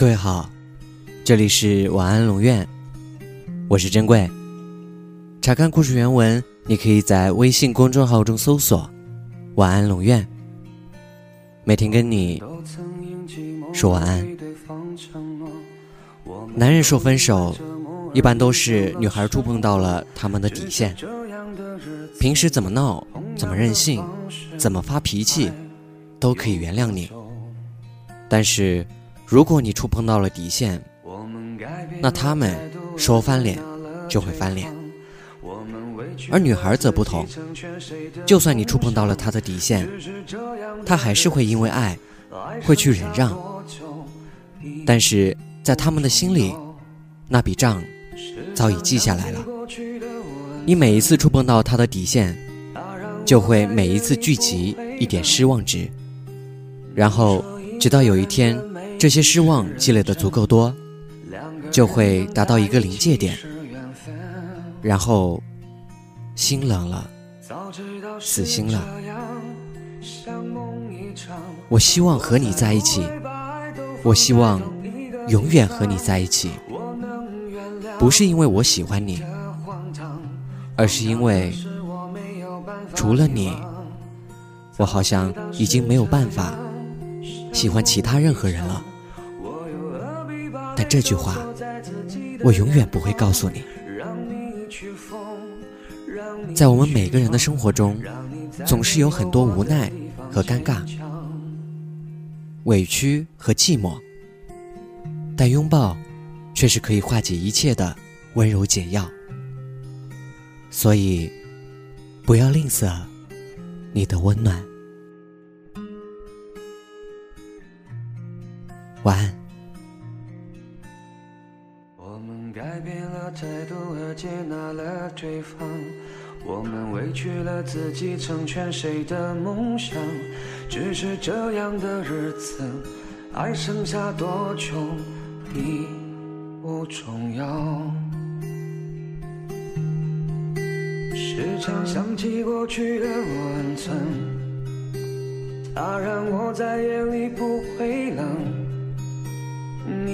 各位好，这里是晚安龙院，我是珍贵。查看故事原文，你可以在微信公众号中搜索“晚安龙院”，每天跟你说晚安。男人说分手，一般都是女孩触碰到了他们的底线。平时怎么闹，怎么任性，怎么发脾气，都可以原谅你。但是，如果你触碰到了底线，那他们说翻脸就会翻脸。而女孩则不同，就算你触碰到了她的底线，她还是会因为爱，会去忍让。但是在他们的心里，那笔账早已记下来了。你每一次触碰到他的底线，就会每一次聚集一点失望值，然后直到有一天，这些失望积累的足够多，就会达到一个临界点，然后心冷了，死心了。我希望和你在一起，我希望永远和你在一起，不是因为我喜欢你。而是因为，除了你，我好像已经没有办法喜欢其他任何人了。但这句话，我永远不会告诉你。在我们每个人的生活中，总是有很多无奈和尴尬、委屈和寂寞，但拥抱却是可以化解一切的温柔解药。所以，不要吝啬你的温暖。晚安。态度和接纳了对方，我们委屈了自己，成全谁的梦想？只是这样的日子，还剩下多久已不重要。时常想起过去的温存，它让我在夜